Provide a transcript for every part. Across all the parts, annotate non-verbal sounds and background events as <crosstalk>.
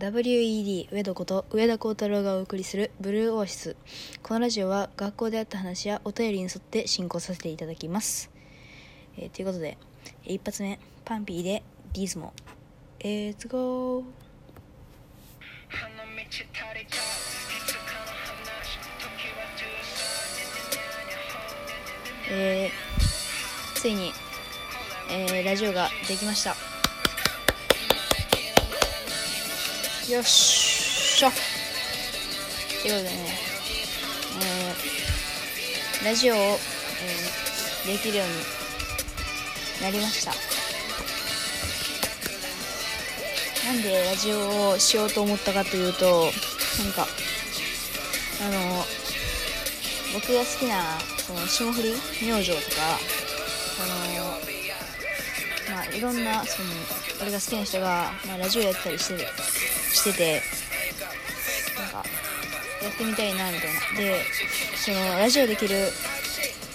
WED 上田こと上田幸太郎がお送りするブルーオアシス。このラジオは学校であった話やお便りに沿って進行させていただきます、えーということで一発目パンピーでギズモ。Let's go えー、ついに、えーラジオができました。よっしょということでね、えーラジオを、えーできるようになりました。なんでラジオをしようと思ったかというとなんかあの僕が好きなその霜降り明星とかいろんなその俺が好きな人が、まあ、ラジオやったりしてしててなんかやってみたいなみたいな。でそのラジオできる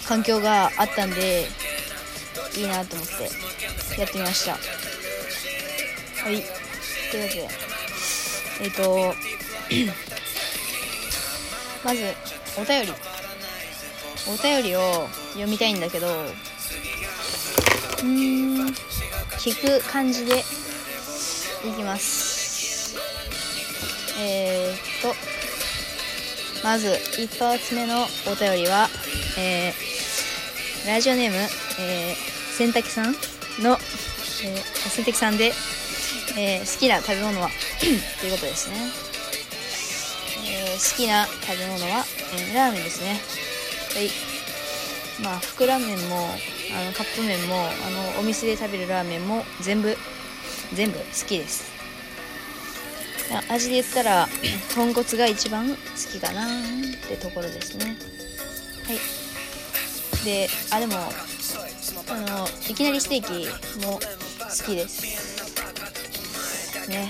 環境があったんでいいなと思ってやってみました。はい。というわけでえっ、と <clears throat> まずお便り。お便りを読みたいんだけどうん。聞く感じでいきます。えー、っとまず一発目のお便りはえー、ラジオネーム、えー、洗濯さんの、えー、洗濯さんで、えー好きな食べ物は <clears throat> ということですね、えー好きな食べ物は、えーラーメンですね。はい。まあ袋ラーメンもあのカップ麺もあのお店で食べるラーメンも全部全部好きです。味で言ったら <clears throat> 豚骨が一番好きかなってところですね。はい。であでもあのいきなりステーキも好きです。ね。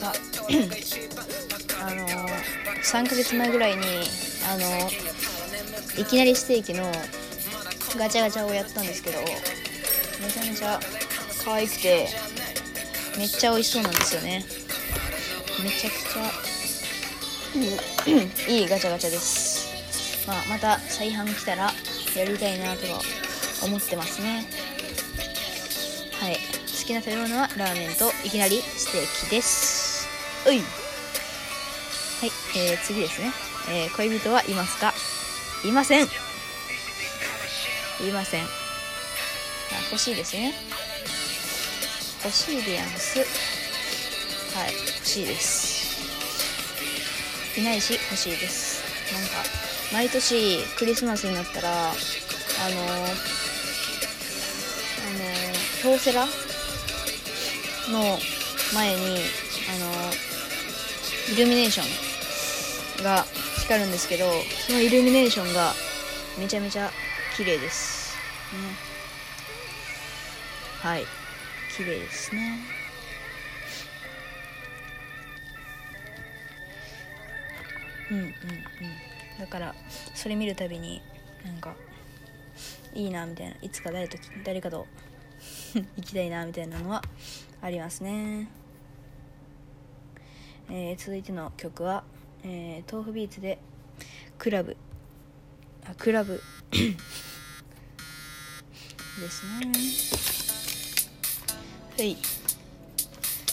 が <clears throat> あの3ヶ月前ぐらいにあのいきなりステーキのガチャガチャをやったんですけどめちゃめちゃ可愛くてめっちゃ美味しそうなんですよね。めちゃくちゃいいガチャガチャです。まあまた再販来たらやりたいなとは思ってますね。はい。好きな食べ物はラーメンといきなりステーキです。うい。はい、えー、次ですね、えー恋人はいますか？いません。いません。あ欲しいですね。欲しいでやんす。はい欲しいです。いないし欲しいです。なんか毎年クリスマスになったらあのあの京セラの前にあのイルミネーションが光るんですけどそのイルミネーションがめちゃめちゃ綺麗です。はい。綺麗ですね。うんうんうん。だからそれ見るたびになんかいいなみたいないつか誰と誰かと <laughs> 行きたいなみたいなのはありますね、えー続いての曲は、えー豆腐ビーツでクラブ。あクラブ。<coughs> ですね。い。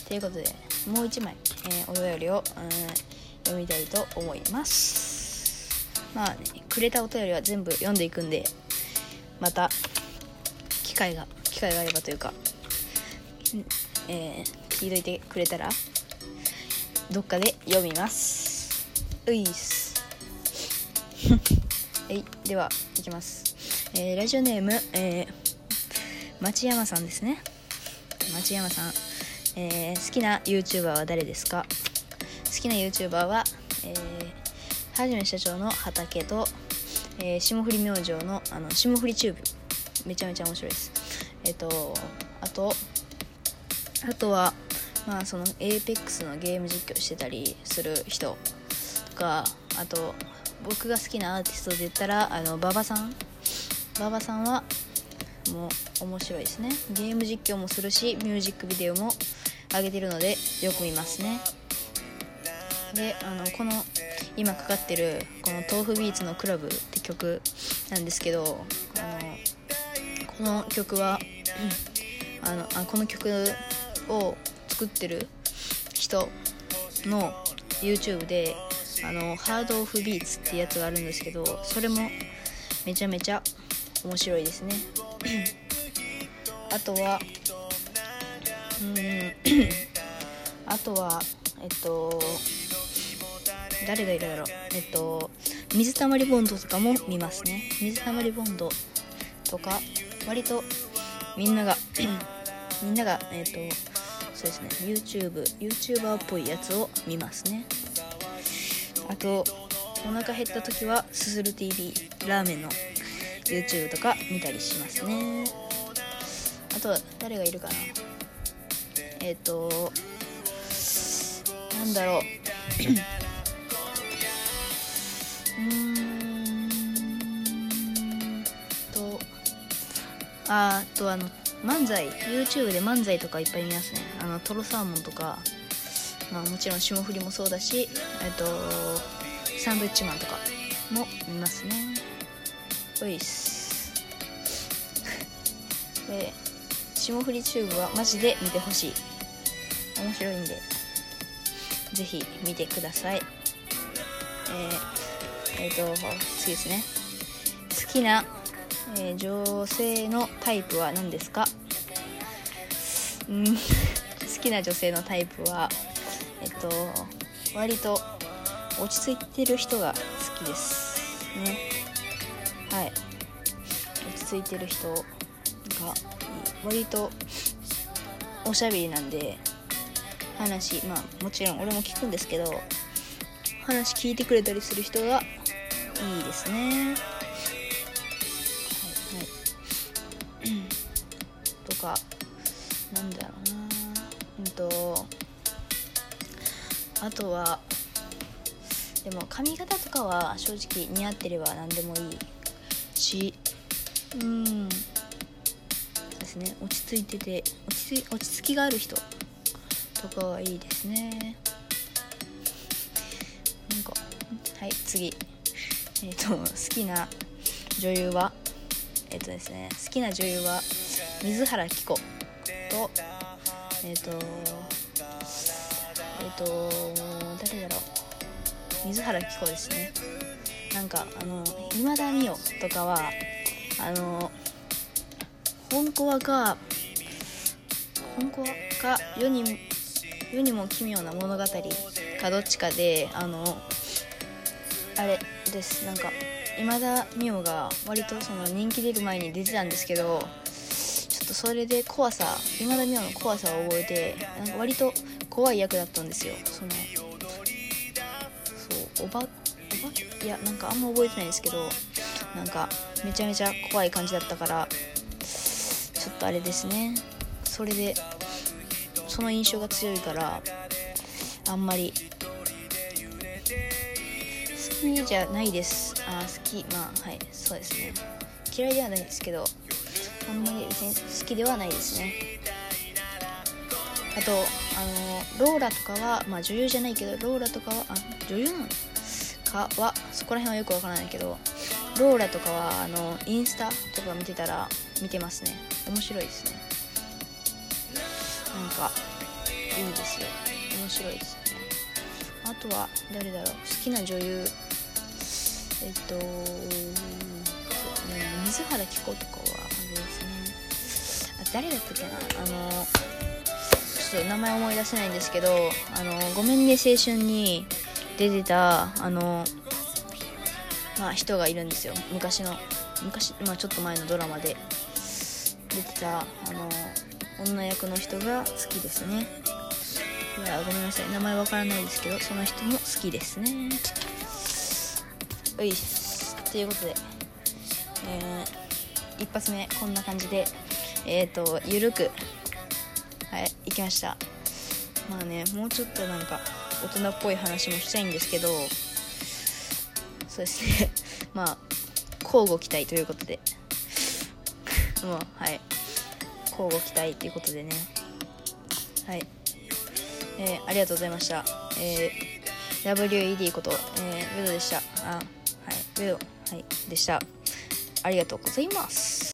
ということでもう一枚、えーお便りを、うん読みたいと思います。まあねくれたお便りは全部読んでいくんでまた機会が機会があればというか、えー聞いといてくれたらどっかで読みます。ういっす。<laughs> はいではいきます、えーラジオネーム、えー町山さんですね。町山さん、えー好きな YouTuber は誰ですか？好きな YouTuber は、えー、はじめ社長の畑と、えー霜降り明星のあの霜降りチューブ。めちゃめちゃ面白いです。えっ、とあとあとはまあその APEX のゲーム実況してたりする人とかあと僕が好きなアーティストで言ったらあの馬場さん。馬場さんはも面白いですね。ゲーム実況もするしミュージックビデオも上げてるのでよく見ますね。であのこの今かかってるこの「豆腐ビーツのクラブ」って曲なんですけどあのこの曲は、あのあこの曲を作ってる人の YouTube であのハードオフビーツってやつがあるんですけどそれもめちゃめちゃ面白いですね。あとはうんあとはえっと誰がいるだろ。うえっと水溜りボンドとかも見ますね。水溜りボンドとか割とみんなが <clears throat> みんながえっとそうですね YouTubeYouTuber っぽいやつを見ますね。あとお腹減った時はすする TV ラーメンの YouTube とか見たりしますね。あと誰がいるかな。えっ、となんだろう。うんとあとあの漫才。YouTube で漫才とかいっぱい見ますね。あのトロサーモンとか。まあもちろん霜降りもそうだしえっとサンドイッチマンとかも見ますね。おいっすで霜降りチューブはマジで見てほしい。面白いんで。ぜひ見てください。えー、えーと次ですね。好きな、えー女性のタイプは何ですか？うん。<laughs> 好きな女性のタイプはえっと割と落ち着いてる人が好きですね。落ち着いてる人が割とおしゃべりなんで話まあもちろん俺も聞くんですけど話聞いてくれたりする人がいいですね。はいはい。とかなんだろうな。うんとあとはでも髪型とかは正直似合ってれば何でもいいしうん。そうですね。落ち着いてて落ち着落ち着きがある人とかはいいですね。なんかはい次。えっ、と好きな女優はえっ、とですね好きな女優は水原希子とえっ、とえっ、と誰だろう。水原希子ですね。なんかあの今田美桜とかはあの本コアか本コアか世に世にも奇妙な物語かどっちかであのあれです。なんか今田美桜が割とその人気出る前に出てたんですけどちょっとそれで怖さ今田美桜の怖さを覚えてなんか割と怖い役だったんですよ。そのそうおばおば？いやなんかあんま覚えてないんですけどなんかめちゃめちゃ怖い感じだったからちょっとあれですね。それでその印象が強いからあんまり好きじゃないです。あ好き。まあはい。そうですね。嫌いではないですけどあんまり別に好きではないですね。あとあのローラとかはまあ女優じゃないけどローラとかはあ女優なのかはそこら辺はよくわからないけどローラとかはあのインスタとか見てたら見てますね。面白いですね。なんかいいですよ。面白いですね。あとは誰だろう。好きな女優。えっとね。水原希子とかはあれですね。あ誰だったっけな。あのちょっと名前思い出せないんですけど「あのごめんね青春」に出てたあのまあ人がいるんですよ。昔の。昔、まあ、ちょっと前のドラマで。出てたあの女役の人が好きですね。いやごめんなさい。名前わからないですけどその人も好きですね。ういということで、えー一発目こんな感じでえっ、とゆるくはい行きました。まあねもうちょっとなんか大人っぽい話もしたいんですけどそうですね。まあ交互期待ということで。<laughs> もうはい。交互期待ということでね。はい。えー、ありがとうございました。えー、WED こと、えー、ウドでした。あはい。ウドはい。でした。ありがとうございます。